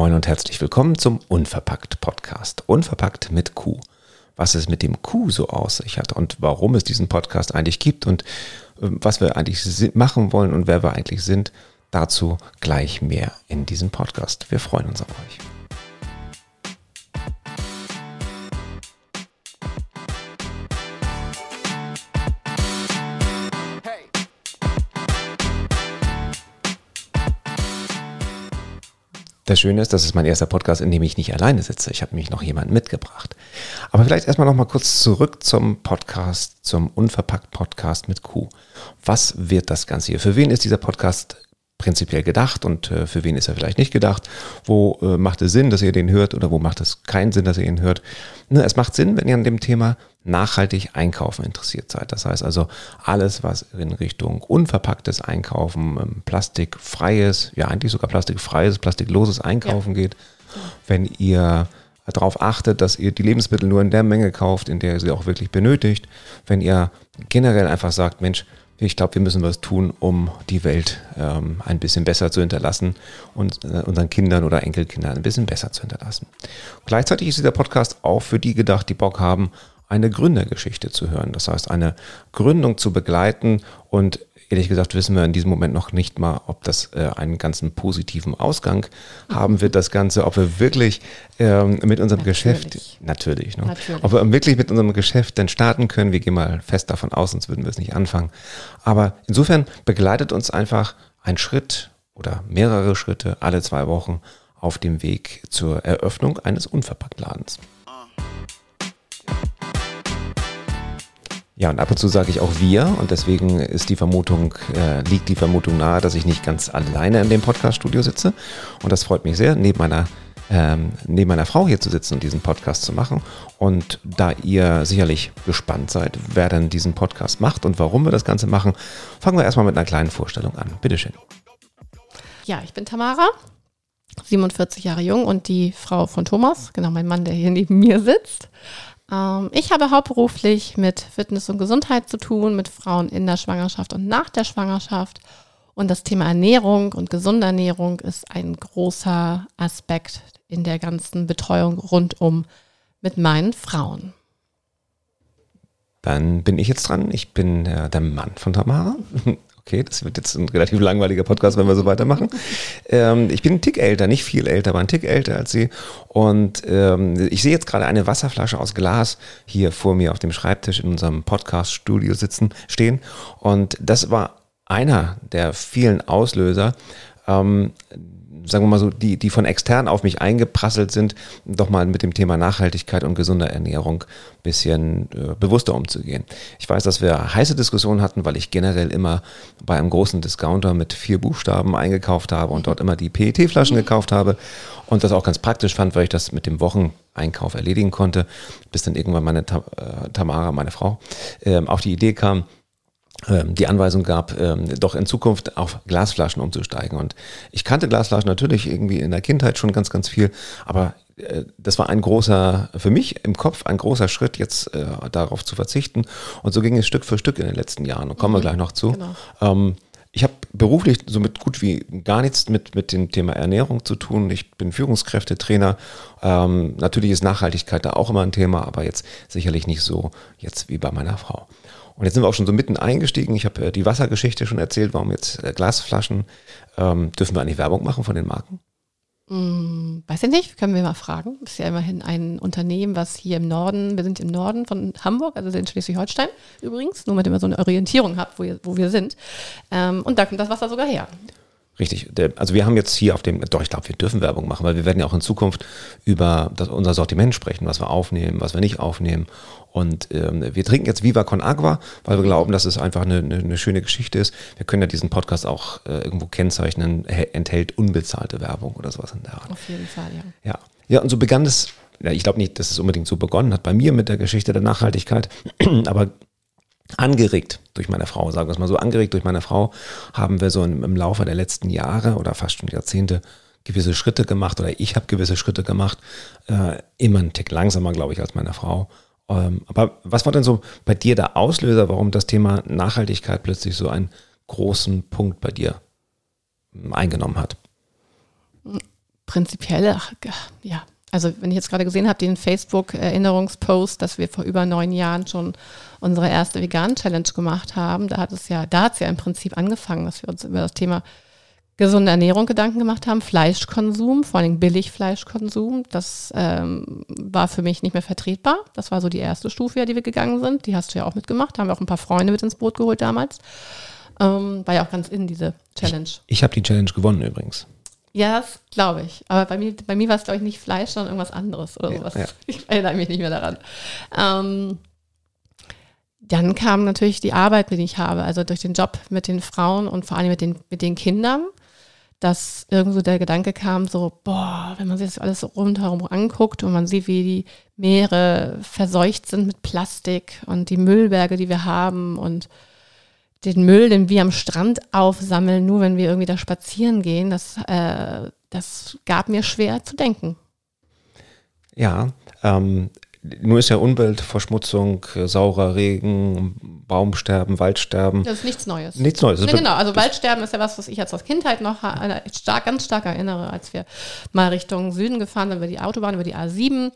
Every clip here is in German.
Moin und herzlich willkommen zum Unverpackt Podcast. Unverpackt mit Q. Was es mit dem Q so aus sich hat und warum es diesen Podcast eigentlich gibt und ähm, was wir eigentlich machen wollen und wer wir eigentlich sind, dazu gleich mehr in diesem Podcast. Wir freuen uns auf euch. Das Schöne ist, das ist mein erster Podcast, in dem ich nicht alleine sitze. Ich habe mich noch jemanden mitgebracht. Aber vielleicht erstmal noch mal kurz zurück zum Podcast, zum Unverpackt Podcast mit Q. Was wird das Ganze hier? Für wen ist dieser Podcast prinzipiell gedacht und äh, für wen ist er vielleicht nicht gedacht? Wo äh, macht es Sinn, dass ihr den hört oder wo macht es keinen Sinn, dass ihr ihn hört? Ne, es macht Sinn, wenn ihr an dem Thema nachhaltig einkaufen interessiert seid. Das heißt also alles, was in Richtung unverpacktes Einkaufen, ähm, plastikfreies, ja eigentlich sogar plastikfreies, plastikloses Einkaufen ja. geht. Wenn ihr darauf achtet, dass ihr die Lebensmittel nur in der Menge kauft, in der ihr sie auch wirklich benötigt. Wenn ihr generell einfach sagt, Mensch, ich glaube, wir müssen was tun, um die Welt ähm, ein bisschen besser zu hinterlassen und äh, unseren Kindern oder Enkelkindern ein bisschen besser zu hinterlassen. Gleichzeitig ist dieser Podcast auch für die gedacht, die Bock haben, eine Gründergeschichte zu hören. Das heißt, eine Gründung zu begleiten und ehrlich gesagt wissen wir in diesem Moment noch nicht mal, ob das äh, einen ganzen positiven Ausgang haben wird, das Ganze, ob wir wirklich ähm, mit unserem natürlich. Geschäft, natürlich, ne? natürlich, ob wir wirklich mit unserem Geschäft dann starten können. Wir gehen mal fest davon aus, sonst würden wir es nicht anfangen. Aber insofern begleitet uns einfach ein Schritt oder mehrere Schritte alle zwei Wochen auf dem Weg zur Eröffnung eines Unverpacktladens. Ja, und ab und zu sage ich auch wir und deswegen ist die Vermutung, äh, liegt die Vermutung nahe, dass ich nicht ganz alleine in dem Podcast-Studio sitze. Und das freut mich sehr, neben meiner, ähm, neben meiner Frau hier zu sitzen und diesen Podcast zu machen. Und da ihr sicherlich gespannt seid, wer denn diesen Podcast macht und warum wir das Ganze machen, fangen wir erstmal mit einer kleinen Vorstellung an. Bitteschön. Ja, ich bin Tamara, 47 Jahre jung und die Frau von Thomas, genau mein Mann, der hier neben mir sitzt. Ähm, ich habe hauptberuflich mit Fitness und Gesundheit zu tun, mit Frauen in der Schwangerschaft und nach der Schwangerschaft. Und das Thema Ernährung und gesunde Ernährung ist ein großer Aspekt in der ganzen Betreuung rundum mit meinen Frauen. Dann bin ich jetzt dran. Ich bin äh, der Mann von Tamara. Okay, das wird jetzt ein relativ langweiliger Podcast, wenn wir so weitermachen. Ähm, ich bin ein Tick älter, nicht viel älter, aber ein Tick älter als Sie. Und ähm, ich sehe jetzt gerade eine Wasserflasche aus Glas hier vor mir auf dem Schreibtisch in unserem Podcast-Studio sitzen, stehen. Und das war einer der vielen Auslöser, ähm, sagen wir mal so, die, die von extern auf mich eingeprasselt sind, doch mal mit dem Thema Nachhaltigkeit und gesunder Ernährung ein bisschen äh, bewusster umzugehen. Ich weiß, dass wir heiße Diskussionen hatten, weil ich generell immer bei einem großen Discounter mit vier Buchstaben eingekauft habe und dort immer die PET-Flaschen gekauft habe und das auch ganz praktisch fand, weil ich das mit dem Wocheneinkauf erledigen konnte, bis dann irgendwann meine äh, Tamara, meine Frau, äh, auf die Idee kam, ähm, die Anweisung gab, ähm, doch in Zukunft auf Glasflaschen umzusteigen. Und ich kannte Glasflaschen natürlich irgendwie in der Kindheit schon ganz, ganz viel, aber äh, das war ein großer, für mich im Kopf ein großer Schritt, jetzt äh, darauf zu verzichten. Und so ging es Stück für Stück in den letzten Jahren. Und kommen wir mhm, gleich noch zu. Genau. Ähm, ich habe beruflich somit gut wie gar nichts mit, mit dem Thema Ernährung zu tun. Ich bin Führungskräftetrainer. Ähm, natürlich ist Nachhaltigkeit da auch immer ein Thema, aber jetzt sicherlich nicht so jetzt wie bei meiner Frau. Und jetzt sind wir auch schon so mitten eingestiegen. Ich habe äh, die Wassergeschichte schon erzählt, warum jetzt äh, Glasflaschen. Ähm, dürfen wir eigentlich Werbung machen von den Marken? Hm, weiß ich nicht, können wir mal fragen. Das ist ja immerhin ein Unternehmen, was hier im Norden, wir sind im Norden von Hamburg, also in Schleswig-Holstein übrigens, nur damit ihr so eine Orientierung habt, wo, ihr, wo wir sind. Ähm, und da kommt das Wasser sogar her. Richtig. Der, also wir haben jetzt hier auf dem, doch, ich glaube, wir dürfen Werbung machen, weil wir werden ja auch in Zukunft über das, unser Sortiment sprechen, was wir aufnehmen, was wir nicht aufnehmen. Und ähm, wir trinken jetzt Viva Con Agua, weil wir glauben, dass es einfach eine, eine, eine schöne Geschichte ist. Wir können ja diesen Podcast auch äh, irgendwo kennzeichnen, enthält unbezahlte Werbung oder sowas in der Art. Auf jeden Fall, ja. Ja, ja und so begann es, ja, ich glaube nicht, dass es unbedingt so begonnen hat bei mir mit der Geschichte der Nachhaltigkeit, aber angeregt durch meine Frau, sagen wir es mal so, angeregt durch meine Frau, haben wir so im, Laufe der letzten Jahre oder fast schon Jahrzehnte gewisse Schritte gemacht oder ich habe gewisse Schritte gemacht, äh, immer einen Tick langsamer, glaube ich, als meine Frau ähm, aber was war denn so bei dir der Auslöser, warum das Thema Nachhaltigkeit plötzlich so einen großen Punkt bei dir ähm, eingenommen hat? prinzipiell, ach, ja, also wenn ich jetzt gerade gesehen habe, den Facebook-Erinnerungspost, dass wir vor über neun Jahren schon unsere erste Vegan-Challenge gemacht haben, da hat es ja, da hat es ja im Prinzip angefangen, dass wir uns über das Thema gesunde Ernährung Gedanken gemacht haben, Fleischkonsum, vor allem Billigfleischkonsum, das ähm, war für mich nicht mehr vertretbar. Das war so die erste Stufe, die wir gegangen sind. Die hast du ja auch mitgemacht, da haben wir auch ein paar Freunde mit ins Boot geholt damals. Ähm, war ja auch ganz in diese Challenge. Ich, ich habe die Challenge gewonnen übrigens. Ja, das glaube ich. Aber bei mir, bei mir war es, glaube ich, nicht Fleisch, sondern irgendwas anderes oder sowas. Ja. Ich erinnere mich nicht mehr daran. Ähm, dann kam natürlich die Arbeit, die ich habe, also durch den Job mit den Frauen und vor allem mit den, mit den Kindern, dass irgendwo der Gedanke kam, so, boah, wenn man sich das alles so rundherum anguckt und man sieht, wie die Meere verseucht sind mit Plastik und die Müllberge, die wir haben und den Müll, den wir am Strand aufsammeln, nur wenn wir irgendwie da spazieren gehen, das, äh, das gab mir schwer zu denken. Ja, ähm, nur ist ja Umweltverschmutzung, saurer Regen, Baumsterben, Waldsterben. Das ist nichts Neues. Nichts Neues. Ja, genau, also Waldsterben ist ja was, was ich jetzt aus Kindheit noch stark, ganz stark erinnere, als wir mal Richtung Süden gefahren sind, über die Autobahn, über die A7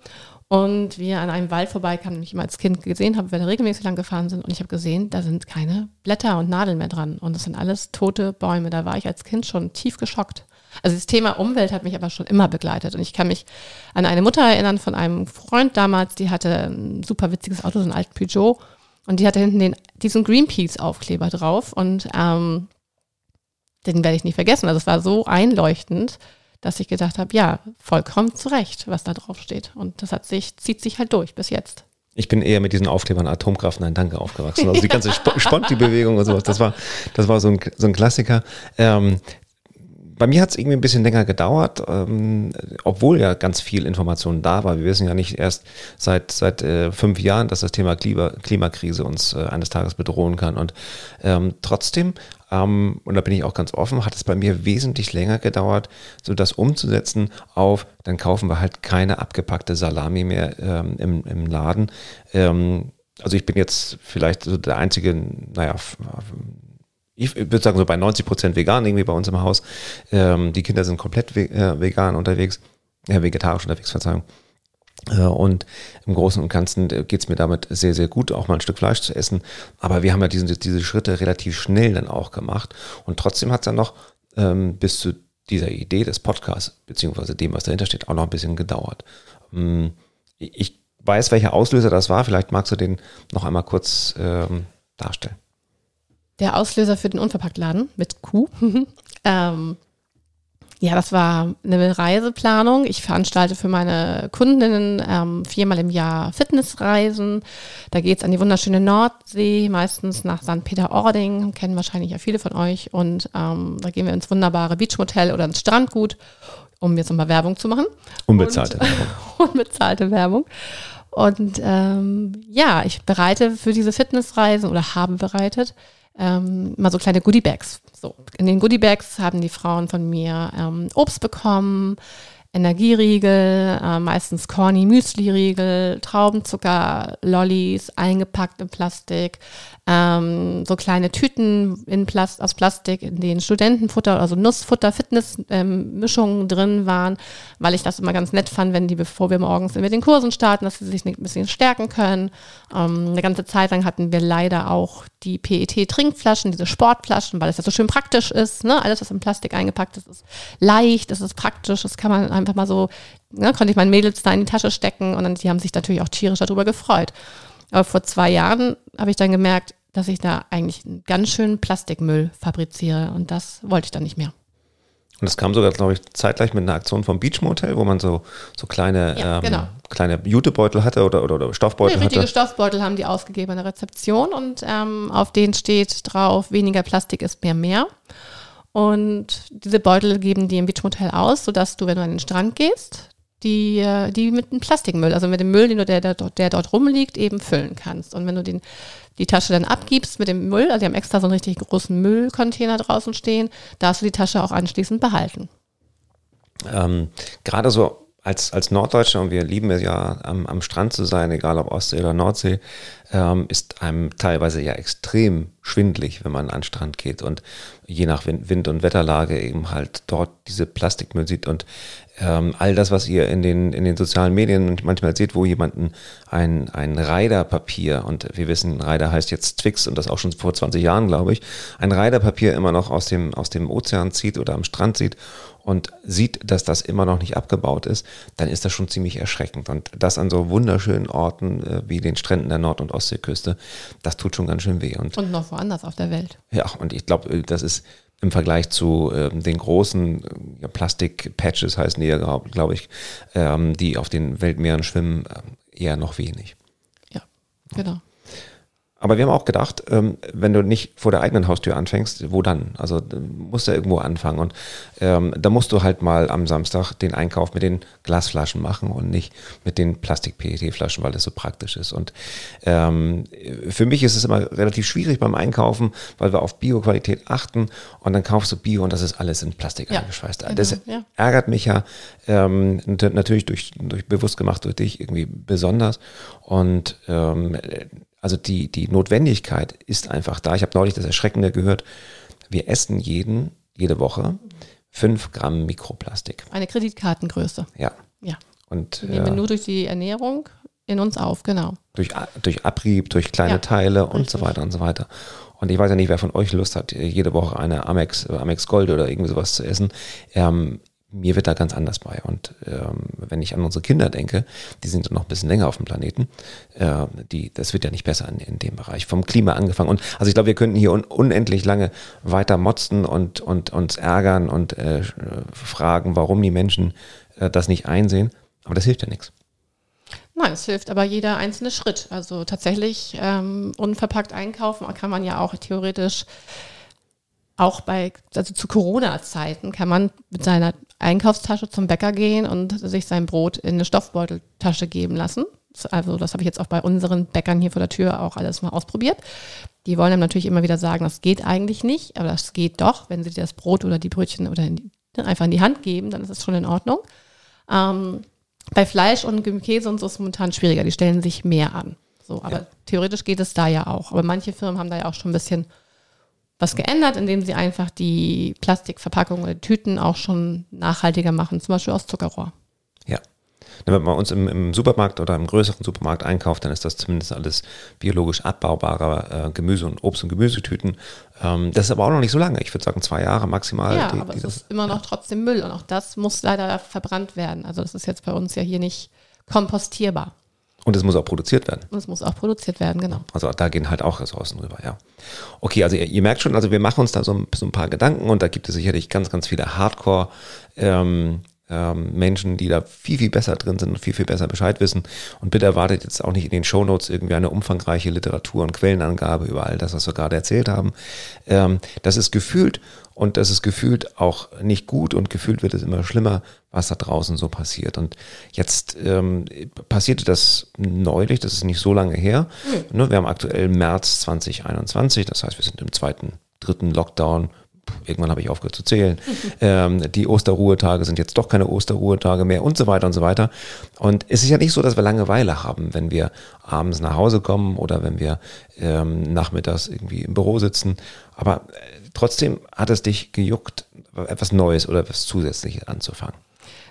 und wir an einem Wald vorbeikamen, den ich immer als Kind gesehen habe, weil wir regelmäßig lang gefahren sind. Und ich habe gesehen, da sind keine Blätter und Nadeln mehr dran. Und das sind alles tote Bäume. Da war ich als Kind schon tief geschockt. Also das Thema Umwelt hat mich aber schon immer begleitet. Und ich kann mich an eine Mutter erinnern von einem Freund damals, die hatte ein super witziges Auto, so ein alten Peugeot. Und die hatte hinten den, diesen Greenpeace-Aufkleber drauf. Und ähm, den werde ich nicht vergessen. Also es war so einleuchtend dass ich gedacht habe, ja, vollkommen zu Recht, was da drauf steht. Und das hat sich, zieht sich halt durch bis jetzt. Ich bin eher mit diesen Aufklebern Atomkraft, nein, danke, aufgewachsen. Also die ganze Sp Sponti-Bewegung und sowas, das war, das war so ein, so ein Klassiker. Ähm, bei mir hat es irgendwie ein bisschen länger gedauert, ähm, obwohl ja ganz viel Information da war. Wir wissen ja nicht erst seit, seit äh, fünf Jahren, dass das Thema Klima, Klimakrise uns äh, eines Tages bedrohen kann. Und ähm, trotzdem, ähm, und da bin ich auch ganz offen, hat es bei mir wesentlich länger gedauert, so das umzusetzen auf, dann kaufen wir halt keine abgepackte Salami mehr ähm, im, im Laden. Ähm, also ich bin jetzt vielleicht so der einzige, naja, ich würde sagen, so bei 90 Prozent vegan irgendwie bei uns im Haus. Ähm, die Kinder sind komplett äh, vegan unterwegs, äh, vegetarisch unterwegs, Verzeihung. Äh, und im Großen und Ganzen äh, geht es mir damit sehr, sehr gut, auch mal ein Stück Fleisch zu essen. Aber wir haben ja diesen, diese Schritte relativ schnell dann auch gemacht. Und trotzdem hat es dann noch ähm, bis zu dieser Idee des Podcasts, beziehungsweise dem, was dahinter steht, auch noch ein bisschen gedauert. Ähm, ich weiß, welcher Auslöser das war. Vielleicht magst du den noch einmal kurz ähm, darstellen der Auslöser für den Unverpacktladen mit Q. ähm, ja, das war eine Reiseplanung. Ich veranstalte für meine Kundinnen ähm, viermal im Jahr Fitnessreisen. Da geht es an die wunderschöne Nordsee, meistens nach St. Peter-Ording, kennen wahrscheinlich ja viele von euch. Und ähm, da gehen wir ins wunderbare Beachmotel oder ins Strandgut, um jetzt nochmal Werbung zu machen. Unbezahlte Werbung. Unbezahlte Werbung. Und ähm, ja, ich bereite für diese Fitnessreisen oder habe bereitet ähm, mal so kleine Goodiebags. So, in den Goodiebags haben die Frauen von mir ähm, Obst bekommen, Energieriegel, äh, meistens Corny Müsli-Riegel, Traubenzucker, Lollis, eingepackt in Plastik, ähm, so kleine Tüten in Plast aus Plastik, in denen Studentenfutter, also Nussfutter, Fitnessmischungen ähm, drin waren, weil ich das immer ganz nett fand, wenn die, bevor wir morgens mit den Kursen starten, dass sie sich ein bisschen stärken können. Ähm, eine ganze Zeit lang hatten wir leider auch die PET-Trinkflaschen, diese Sportflaschen, weil es ja so schön praktisch ist. Ne? Alles, was in Plastik eingepackt ist, ist leicht, es ist praktisch, das kann man einfach mal so, ne, konnte ich meinen Mädels da in die Tasche stecken und dann, die haben sich natürlich auch tierisch darüber gefreut. Aber vor zwei Jahren habe ich dann gemerkt, dass ich da eigentlich einen ganz schönen Plastikmüll fabriziere und das wollte ich dann nicht mehr. Und das kam sogar, glaube ich, zeitgleich mit einer Aktion vom Beach Motel, wo man so, so kleine, ja, ähm, genau. kleine Jutebeutel hatte oder, oder, oder Stoffbeutel nee, richtige hatte. Stoffbeutel haben die ausgegeben an der Rezeption und ähm, auf denen steht drauf, weniger Plastik ist mehr mehr. Und diese Beutel geben die im Beach Motel aus, sodass du, wenn du an den Strand gehst, die, äh, die mit dem Plastikmüll, also mit dem Müll, den du, der, der, der dort rumliegt, eben füllen kannst. Und wenn du den, die Tasche dann abgibst mit dem Müll, also die haben extra so einen richtig großen Müllcontainer draußen stehen, darfst du die Tasche auch anschließend behalten. Ähm, Gerade so als, als Norddeutscher, und wir lieben es ja am, am Strand zu sein, egal ob Ostsee oder Nordsee, ähm, ist einem teilweise ja extrem schwindlig, wenn man an den Strand geht und je nach Wind und Wetterlage eben halt dort diese Plastikmüll sieht und ähm, all das, was ihr in den, in den sozialen Medien manchmal seht, wo jemanden ein, ein Riderpapier, und wir wissen, Rider heißt jetzt Twix und das auch schon vor 20 Jahren, glaube ich, ein Riderpapier immer noch aus dem, aus dem Ozean zieht oder am Strand sieht und sieht, dass das immer noch nicht abgebaut ist, dann ist das schon ziemlich erschreckend. Und das an so wunderschönen Orten äh, wie den Stränden der Nord- und Ostseeküste, das tut schon ganz schön weh. Und, und noch woanders auf der Welt. Ja, und ich glaube, äh, das ist im Vergleich zu ähm, den großen äh, Plastik-Patches heißen die ja, glaube glaub ich, ähm, die auf den Weltmeeren schwimmen, äh, eher noch wenig. Ja, genau. Aber wir haben auch gedacht, ähm, wenn du nicht vor der eigenen Haustür anfängst, wo dann? Also musst du irgendwo anfangen. Und ähm, da musst du halt mal am Samstag den Einkauf mit den Glasflaschen machen und nicht mit den Plastik-PET-Flaschen, weil das so praktisch ist. Und ähm, für mich ist es immer relativ schwierig beim Einkaufen, weil wir auf Bioqualität achten und dann kaufst du Bio und das ist alles in Plastik ja, eingeschweißt. Genau, das ja. ärgert mich ja ähm, natürlich durch, durch bewusst gemacht durch dich irgendwie besonders. Und ähm, also die, die Notwendigkeit ist einfach da. Ich habe neulich das Erschreckende gehört. Wir essen jeden, jede Woche fünf Gramm Mikroplastik. Eine Kreditkartengröße. Ja. Ja. Und, wir nehmen äh, nur durch die Ernährung in uns auf, genau. Durch, durch Abrieb, durch kleine ja, Teile und richtig. so weiter und so weiter. Und ich weiß ja nicht, wer von euch Lust hat, jede Woche eine Amex, Amex Gold oder irgendwie sowas zu essen. Ähm, mir wird da ganz anders bei. Und ähm, wenn ich an unsere Kinder denke, die sind noch ein bisschen länger auf dem Planeten, äh, die, das wird ja nicht besser in, in dem Bereich. Vom Klima angefangen. Und also ich glaube, wir könnten hier un, unendlich lange weiter motzen und, und uns ärgern und äh, fragen, warum die Menschen äh, das nicht einsehen. Aber das hilft ja nichts. Nein, es hilft aber jeder einzelne Schritt. Also tatsächlich ähm, unverpackt einkaufen kann man ja auch theoretisch auch bei, also zu Corona-Zeiten kann man mit seiner Einkaufstasche zum Bäcker gehen und sich sein Brot in eine Stoffbeuteltasche geben lassen. Also das habe ich jetzt auch bei unseren Bäckern hier vor der Tür auch alles mal ausprobiert. Die wollen dann natürlich immer wieder sagen, das geht eigentlich nicht, aber das geht doch, wenn sie dir das Brot oder die Brötchen oder in die, einfach in die Hand geben, dann ist es schon in Ordnung. Ähm, bei Fleisch und Käse und so ist es momentan schwieriger, die stellen sich mehr an. So, aber ja. theoretisch geht es da ja auch. Aber manche Firmen haben da ja auch schon ein bisschen was geändert, indem sie einfach die Plastikverpackungen oder Tüten auch schon nachhaltiger machen, zum Beispiel aus Zuckerrohr. Ja. Wenn man uns im, im, Supermarkt oder im größeren Supermarkt einkauft, dann ist das zumindest alles biologisch abbaubarer äh, Gemüse und Obst- und Gemüsetüten. Ähm, das ist aber auch noch nicht so lange. Ich würde sagen zwei Jahre maximal. Ja, die, aber es ist immer noch trotzdem Müll und auch das muss leider verbrannt werden. Also das ist jetzt bei uns ja hier nicht kompostierbar. Und es muss auch produziert werden. Und es muss auch produziert werden, genau. Also da gehen halt auch Ressourcen rüber, ja. Okay, also ihr, ihr merkt schon, also wir machen uns da so ein, so ein, paar Gedanken und da gibt es sicherlich ganz, ganz viele Hardcore- ähm, ähm, Menschen, die da viel, viel besser drin sind und viel, viel besser Bescheid wissen. Und bitte erwartet jetzt auch nicht in den Shownotes irgendwie eine umfangreiche Literatur und Quellenangabe über all das, was wir gerade erzählt haben. Ähm, das ist gefühlt und das ist gefühlt auch nicht gut und gefühlt wird es immer schlimmer, was da draußen so passiert. Und jetzt ähm, passierte das neulich, das ist nicht so lange her. Mhm. Wir haben aktuell März 2021, das heißt, wir sind im zweiten, dritten Lockdown irgendwann habe ich aufgehört zu zählen. ähm, die Osterruhetage sind jetzt doch keine Osterruhetage mehr und so weiter und so weiter. Und es ist ja nicht so, dass wir Langeweile haben, wenn wir abends nach Hause kommen oder wenn wir ähm, nachmittags irgendwie im Büro sitzen. Aber äh, trotzdem hat es dich gejuckt, etwas Neues oder etwas Zusätzliches anzufangen.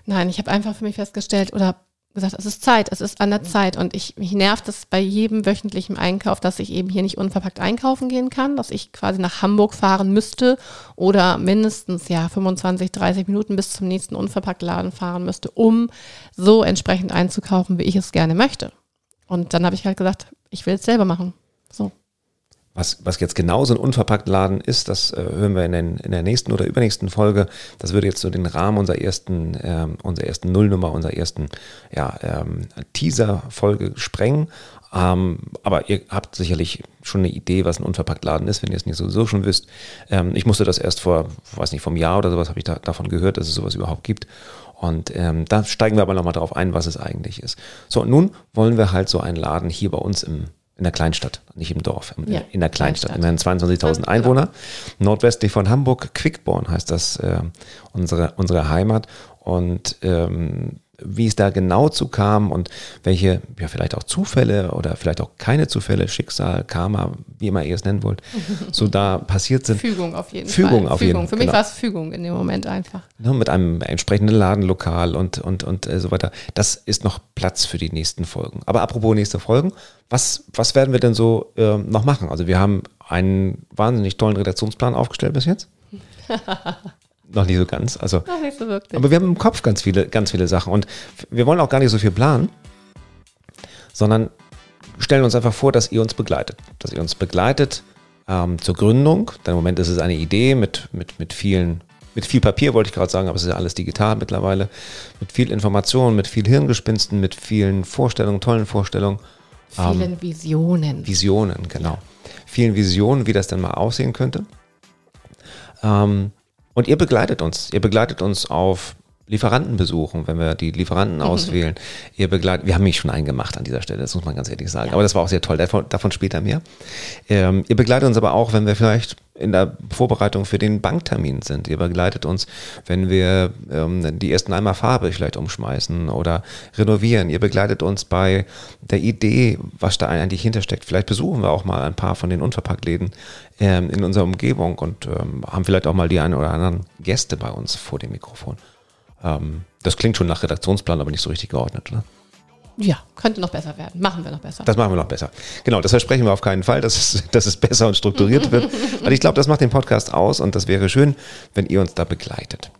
Nein, ich habe einfach für mich festgestellt oder gesagt, es ist Zeit, es ist an der Zeit. Und ich, mich nervt es bei jedem wöchentlichen Einkauf, dass ich eben hier nicht unverpackt einkaufen gehen kann, dass ich quasi nach Hamburg fahren müsste oder mindestens ja 25, 30 Minuten bis zum nächsten Unverpacktladen fahren müsste, um so entsprechend einzukaufen, wie ich es gerne möchte. Und dann habe ich halt gesagt, ich will es selber machen. So. Was, was jetzt genau so ein Unverpacktladen ist, das äh, hören wir in, den, in der nächsten oder übernächsten Folge. Das würde jetzt so den Rahmen unserer ersten, ähm, unserer ersten Nullnummer, unserer ersten ja, ähm, Teaser-Folge sprengen. Ähm, aber ihr habt sicherlich schon eine Idee, was ein Unverpacktladen ist, wenn ihr es nicht sowieso schon wisst. Ähm, ich musste das erst vor, weiß nicht, vom Jahr oder sowas habe ich da, davon gehört, dass es sowas überhaupt gibt. Und ähm, da steigen wir aber nochmal drauf ein, was es eigentlich ist. So, und nun wollen wir halt so einen Laden hier bei uns im in der Kleinstadt, nicht im Dorf, in, ja, in der Kleinstadt. Kleinstadt. Immerhin 22.000 Einwohner. Genau. Nordwestlich von Hamburg, Quickborn heißt das, äh, unsere, unsere Heimat. Und ähm, wie es da genau zu kam und welche, ja, vielleicht auch Zufälle oder vielleicht auch keine Zufälle, Schicksal, Karma, wie immer ihr es nennen wollt, so da passiert sind. Fügung auf jeden Fügung Fall. auf Fügung. jeden Für mich genau. war es Fügung in dem Moment einfach. Ne, mit einem entsprechenden Ladenlokal und, und, und äh, so weiter. Das ist noch Platz für die nächsten Folgen. Aber apropos nächste Folgen, was, was werden wir denn so äh, noch machen? Also wir haben einen wahnsinnig tollen Redaktionsplan aufgestellt bis jetzt. noch nicht so ganz. Also Noch nicht so wirklich. Aber wir haben im Kopf ganz viele, ganz viele Sachen und wir wollen auch gar nicht so viel planen, sondern stellen uns einfach vor, dass ihr uns begleitet. Dass ihr uns begleitet ähm, zur Gründung. Denn im Moment ist es eine Idee mit, mit, mit vielen, mit viel Papier, wollte ich gerade sagen, aber es ist ja alles digital mittlerweile. Mit viel Information, mit viel Hirngespinsten, mit vielen Vorstellungen, tollen Vorstellungen. Vielen Visionen. Visionen, genau. Vielen Visionen, wie das denn mal aussehen könnte. Ähm, und ihr begleitet uns. Ihr begleitet uns auf Lieferantenbesuchen, wenn wir die Lieferanten auswählen. Ihr begleitet, wir haben mich schon eingemacht an dieser Stelle, das muss man ganz ehrlich sagen. Aber das war auch sehr toll, davon, davon später mehr. Ähm, ihr begleitet uns aber auch, wenn wir vielleicht in der Vorbereitung für den Banktermin sind. Ihr begleitet uns, wenn wir ähm, die ersten einmal Farbe vielleicht umschmeißen oder renovieren. Ihr begleitet uns bei der Idee, was da eigentlich hintersteckt. Vielleicht besuchen wir auch mal ein paar von den Unverpacktläden ähm, in unserer Umgebung und ähm, haben vielleicht auch mal die einen oder anderen Gäste bei uns vor dem Mikrofon. Ähm, das klingt schon nach Redaktionsplan, aber nicht so richtig geordnet, oder? Ja, könnte noch besser werden. Machen wir noch besser. Das machen wir noch besser. Genau, das versprechen wir auf keinen Fall, dass es, dass es besser und strukturiert wird. Weil ich glaube, das macht den Podcast aus und das wäre schön, wenn ihr uns da begleitet.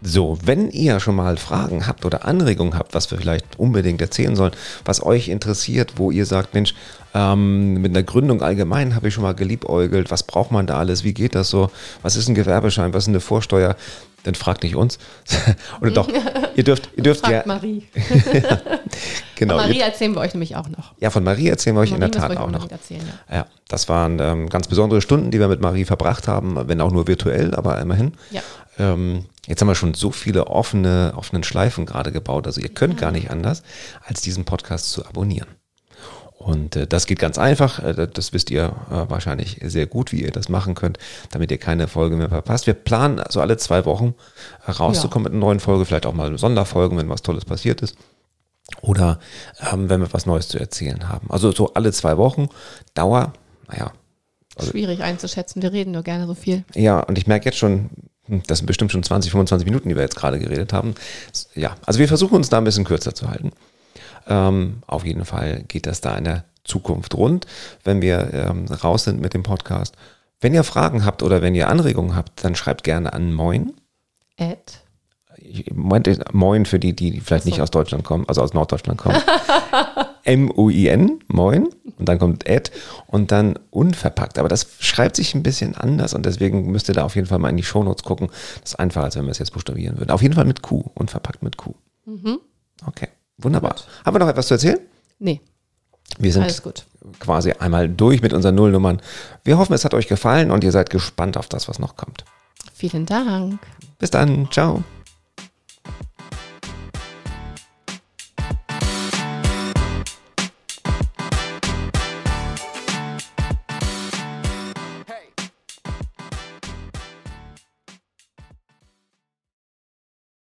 So, wenn ihr schon mal Fragen habt oder Anregungen habt, was wir vielleicht unbedingt erzählen sollen, was euch interessiert, wo ihr sagt, Mensch, ähm, mit einer Gründung allgemein habe ich schon mal geliebäugelt, was braucht man da alles, wie geht das so, was ist ein Gewerbeschein, was ist eine Vorsteuer, dann fragt nicht uns. oder doch, ihr dürft, ihr dürft ja, Marie. genau, Von Marie erzählen wir euch nämlich auch noch. ja, von Marie erzählen wir euch in der Tat auch noch. Erzählen, ja. Ja, das waren ähm, ganz besondere Stunden, die wir mit Marie verbracht haben, wenn auch nur virtuell, aber immerhin. Ja. Ähm, jetzt haben wir schon so viele offene, offenen Schleifen gerade gebaut. Also ihr könnt gar nicht anders, als diesen Podcast zu abonnieren. Und äh, das geht ganz einfach. Äh, das wisst ihr äh, wahrscheinlich sehr gut, wie ihr das machen könnt, damit ihr keine Folge mehr verpasst. Wir planen also alle zwei Wochen äh, rauszukommen mit einer neuen Folge, vielleicht auch mal Sonderfolgen, wenn was Tolles passiert ist. Oder ähm, wenn wir was Neues zu erzählen haben. Also so alle zwei Wochen. Dauer, naja, Also Schwierig einzuschätzen. Wir reden nur gerne so viel. Ja, und ich merke jetzt schon, hm, das sind bestimmt schon 20, 25 Minuten, die wir jetzt gerade geredet haben. Ja, also wir versuchen uns da ein bisschen kürzer zu halten. Ähm, auf jeden Fall geht das da in der Zukunft rund, wenn wir ähm, raus sind mit dem Podcast. Wenn ihr Fragen habt oder wenn ihr Anregungen habt, dann schreibt gerne an Moin. Ich meinte Moin für die, die vielleicht nicht aus Deutschland kommen, also aus Norddeutschland kommen. M-U-I-N, Moin. Und dann kommt Ed und dann unverpackt. Aber das schreibt sich ein bisschen anders und deswegen müsst ihr da auf jeden Fall mal in die Shownotes gucken. Das ist einfacher, als wenn wir es jetzt buchstabieren würden. Auf jeden Fall mit Q, unverpackt mit Q. Okay, wunderbar. Haben wir noch etwas zu erzählen? Nee, Wir sind alles gut. quasi einmal durch mit unseren Nullnummern. Wir hoffen, es hat euch gefallen und ihr seid gespannt auf das, was noch kommt. Vielen Dank. Bis dann, ciao.